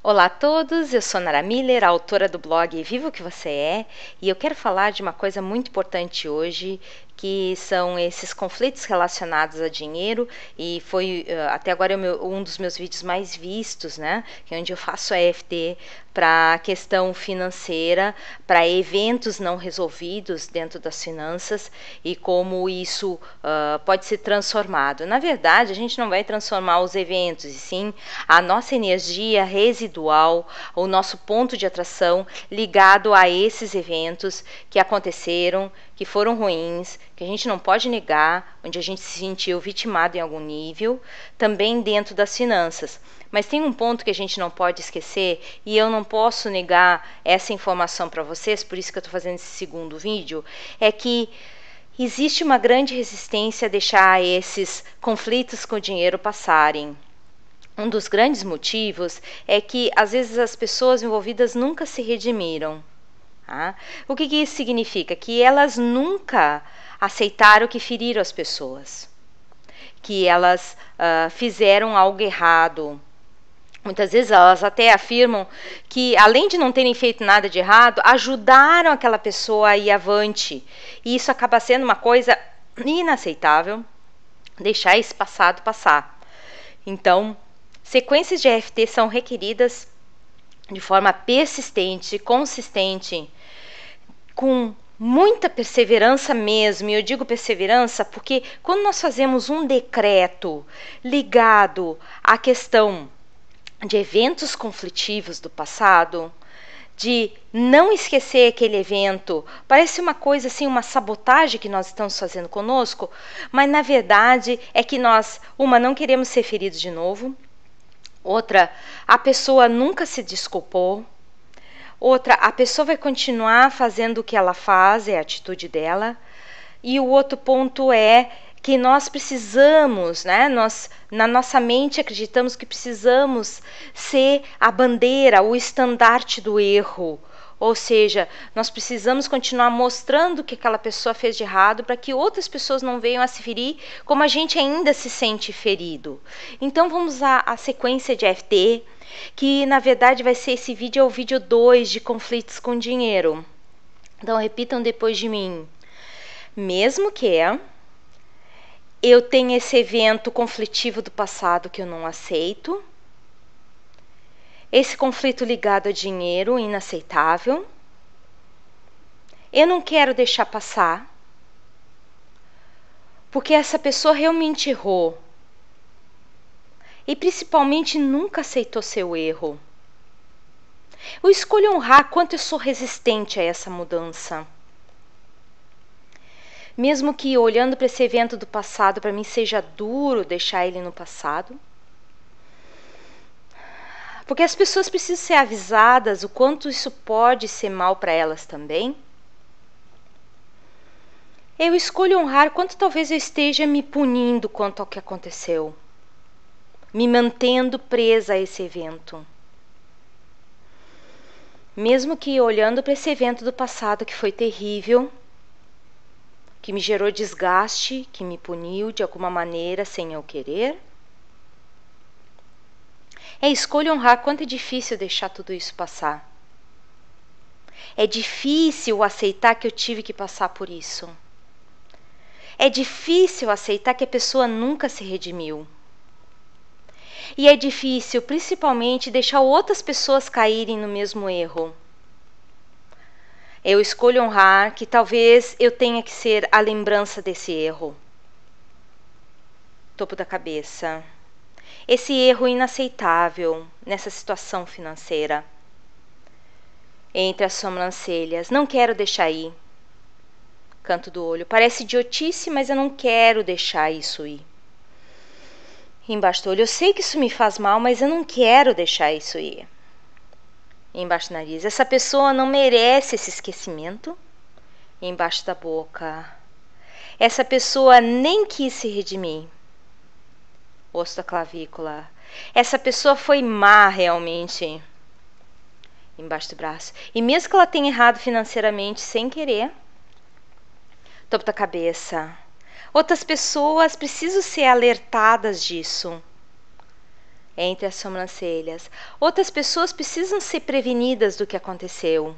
Olá a todos, eu sou Nara Miller, autora do blog Viva o que você é, e eu quero falar de uma coisa muito importante hoje, que são esses conflitos relacionados a dinheiro e foi uh, até agora meu, um dos meus vídeos mais vistos, né? Que é onde eu faço a EFT para a questão financeira, para eventos não resolvidos dentro das finanças e como isso uh, pode ser transformado. Na verdade, a gente não vai transformar os eventos, e sim a nossa energia residual, o nosso ponto de atração ligado a esses eventos que aconteceram, que foram ruins, que a gente não pode negar, onde a gente se sentiu vitimado em algum nível, também dentro das finanças. Mas tem um ponto que a gente não pode esquecer, e eu não posso negar essa informação para vocês, por isso que eu estou fazendo esse segundo vídeo, é que existe uma grande resistência a deixar esses conflitos com o dinheiro passarem. Um dos grandes motivos é que às vezes as pessoas envolvidas nunca se redimiram. Tá? O que, que isso significa? Que elas nunca aceitaram que feriram as pessoas, que elas uh, fizeram algo errado. Muitas vezes elas até afirmam que, além de não terem feito nada de errado, ajudaram aquela pessoa a ir avante. E isso acaba sendo uma coisa inaceitável, deixar esse passado passar. Então, sequências de EFT são requeridas de forma persistente, consistente, com muita perseverança mesmo, e eu digo perseverança porque quando nós fazemos um decreto ligado à questão de eventos conflitivos do passado, de não esquecer aquele evento. Parece uma coisa assim, uma sabotagem que nós estamos fazendo conosco, mas na verdade é que nós, uma, não queremos ser feridos de novo, outra, a pessoa nunca se desculpou, Outra, a pessoa vai continuar fazendo o que ela faz, é a atitude dela. E o outro ponto é que nós precisamos, né? Nós na nossa mente acreditamos que precisamos ser a bandeira, o estandarte do erro. Ou seja, nós precisamos continuar mostrando o que aquela pessoa fez de errado para que outras pessoas não venham a se ferir como a gente ainda se sente ferido. Então vamos à, à sequência de FT, que na verdade vai ser esse vídeo é o vídeo 2 de conflitos com dinheiro. Então repitam depois de mim. Mesmo que eu tenha esse evento conflitivo do passado que eu não aceito, esse conflito ligado a dinheiro inaceitável. Eu não quero deixar passar, porque essa pessoa realmente errou e principalmente nunca aceitou seu erro. Eu escolho honrar quanto eu sou resistente a essa mudança. Mesmo que olhando para esse evento do passado, para mim seja duro deixar ele no passado, porque as pessoas precisam ser avisadas o quanto isso pode ser mal para elas também. Eu escolho honrar quanto talvez eu esteja me punindo quanto ao que aconteceu, me mantendo presa a esse evento. Mesmo que olhando para esse evento do passado que foi terrível, que me gerou desgaste, que me puniu de alguma maneira sem eu querer, é escolha honrar quanto é difícil deixar tudo isso passar. É difícil aceitar que eu tive que passar por isso. É difícil aceitar que a pessoa nunca se redimiu. E é difícil, principalmente, deixar outras pessoas caírem no mesmo erro. Eu escolho honrar que talvez eu tenha que ser a lembrança desse erro. Topo da cabeça esse erro inaceitável nessa situação financeira. Entre as sobrancelhas, não quero deixar ir. Canto do olho, parece idiotice, mas eu não quero deixar isso ir. Embaixo do olho, eu sei que isso me faz mal, mas eu não quero deixar isso ir. Embaixo do nariz, essa pessoa não merece esse esquecimento. Embaixo da boca, essa pessoa nem quis se redimir osso da clavícula. Essa pessoa foi má realmente. Embaixo do braço. E mesmo que ela tenha errado financeiramente sem querer, topo da cabeça. Outras pessoas precisam ser alertadas disso. entre as sobrancelhas. Outras pessoas precisam ser prevenidas do que aconteceu.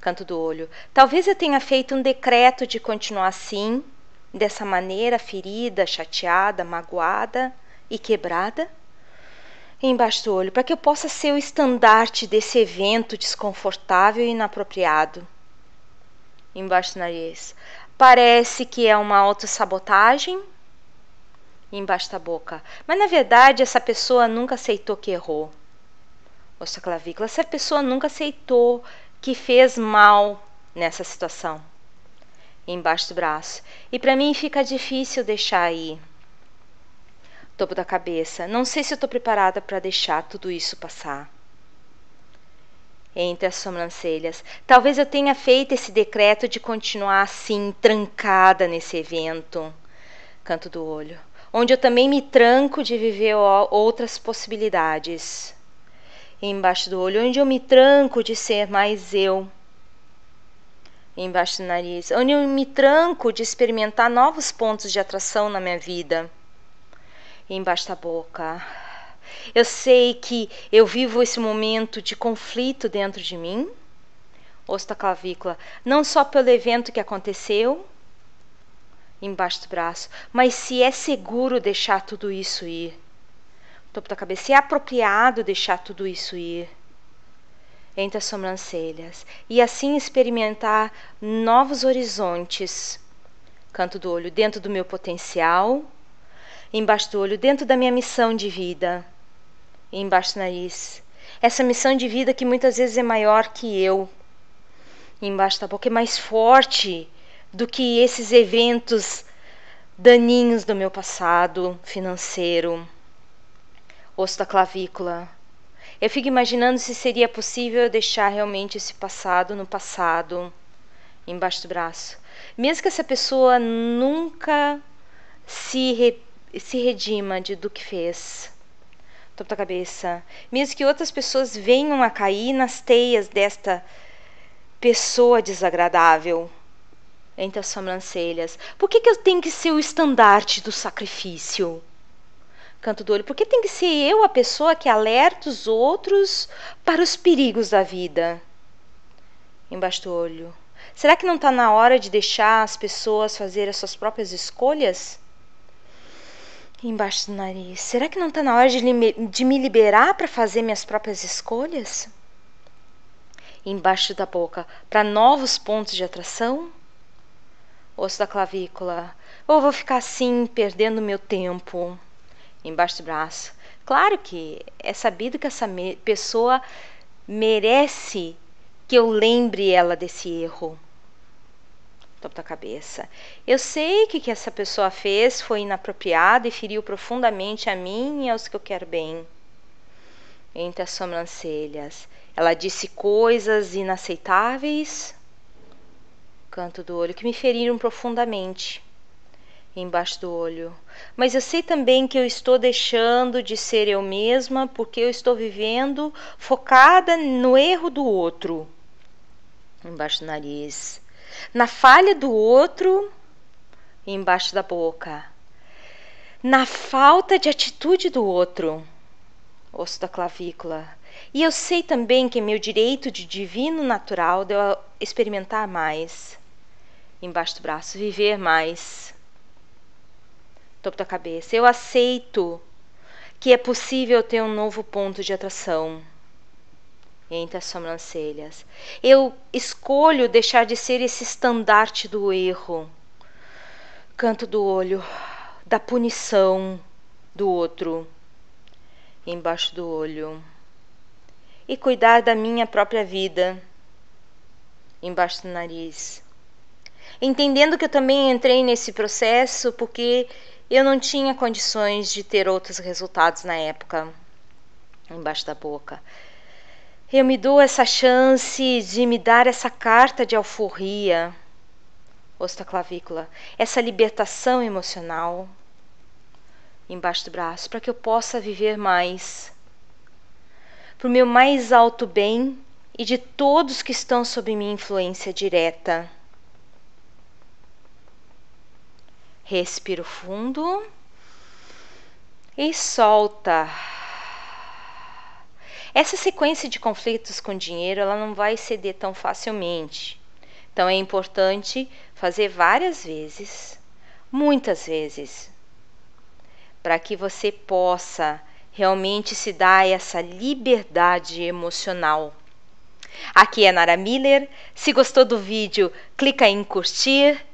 Canto do olho. Talvez eu tenha feito um decreto de continuar assim, dessa maneira, ferida, chateada, magoada e quebrada. embaixo do olho, para que eu possa ser o estandarte desse evento desconfortável e inapropriado. Embaixo do nariz. Parece que é uma autossabotagem embaixo da boca. Mas na verdade essa pessoa nunca aceitou que errou. Osso clavícula. Essa pessoa nunca aceitou que fez mal nessa situação. Embaixo do braço. E para mim fica difícil deixar aí. Topo da cabeça. Não sei se eu estou preparada para deixar tudo isso passar. Entre as sobrancelhas. Talvez eu tenha feito esse decreto de continuar assim, trancada nesse evento. Canto do olho onde eu também me tranco de viver outras possibilidades. Embaixo do olho, onde eu me tranco de ser mais eu. Embaixo do nariz, onde eu me tranco de experimentar novos pontos de atração na minha vida. Embaixo da boca. Eu sei que eu vivo esse momento de conflito dentro de mim, osso da clavícula, não só pelo evento que aconteceu, embaixo do braço. Mas se é seguro deixar tudo isso ir. Topo da cabeça. Se é apropriado deixar tudo isso ir. Entre as sobrancelhas. E assim experimentar novos horizontes. Canto do olho dentro do meu potencial. Embaixo do olho dentro da minha missão de vida. Embaixo do nariz. Essa missão de vida que muitas vezes é maior que eu. Embaixo da boca é mais forte do que esses eventos daninhos do meu passado financeiro, osso da clavícula. Eu fico imaginando se seria possível deixar realmente esse passado no passado, embaixo do braço. Mesmo que essa pessoa nunca se, re, se redima de, do que fez. Topo da cabeça. Mesmo que outras pessoas venham a cair nas teias desta pessoa desagradável entre as sobrancelhas. Por que, que eu tenho que ser o estandarte do sacrifício? Canto do olho. Por que tem que ser eu a pessoa que alerta os outros para os perigos da vida? Embaixo do olho. Será que não está na hora de deixar as pessoas fazerem as suas próprias escolhas? Embaixo do nariz. Será que não está na hora de, de me liberar para fazer minhas próprias escolhas? Embaixo da boca. Para novos pontos de atração? osso da clavícula. Ou vou ficar assim, perdendo meu tempo embaixo do braço. Claro que é sabido que essa me pessoa merece que eu lembre ela desse erro. Topo da cabeça. Eu sei que o que essa pessoa fez foi inapropriado e feriu profundamente a mim e aos que eu quero bem. Entre as sobrancelhas. Ela disse coisas inaceitáveis canto do olho, que me feriram profundamente embaixo do olho. Mas eu sei também que eu estou deixando de ser eu mesma porque eu estou vivendo focada no erro do outro, embaixo do nariz, na falha do outro, embaixo da boca, na falta de atitude do outro, osso da clavícula. E eu sei também que é meu direito de divino natural de eu experimentar mais embaixo do braço, viver mais. Topo da cabeça. Eu aceito que é possível ter um novo ponto de atração entre as sobrancelhas. Eu escolho deixar de ser esse estandarte do erro, canto do olho, da punição do outro, embaixo do olho, e cuidar da minha própria vida, embaixo do nariz entendendo que eu também entrei nesse processo porque eu não tinha condições de ter outros resultados na época, embaixo da boca. Eu me dou essa chance de me dar essa carta de alforria, osso clavícula, essa libertação emocional embaixo do braço, para que eu possa viver mais, para o meu mais alto bem e de todos que estão sob minha influência direta. Respiro fundo. E solta. Essa sequência de conflitos com dinheiro, ela não vai ceder tão facilmente. Então é importante fazer várias vezes, muitas vezes, para que você possa realmente se dar essa liberdade emocional. Aqui é Nara Miller. Se gostou do vídeo, clica em curtir.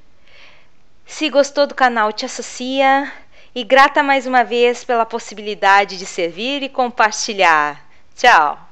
Se gostou do canal, te associa. E grata mais uma vez pela possibilidade de servir e compartilhar. Tchau!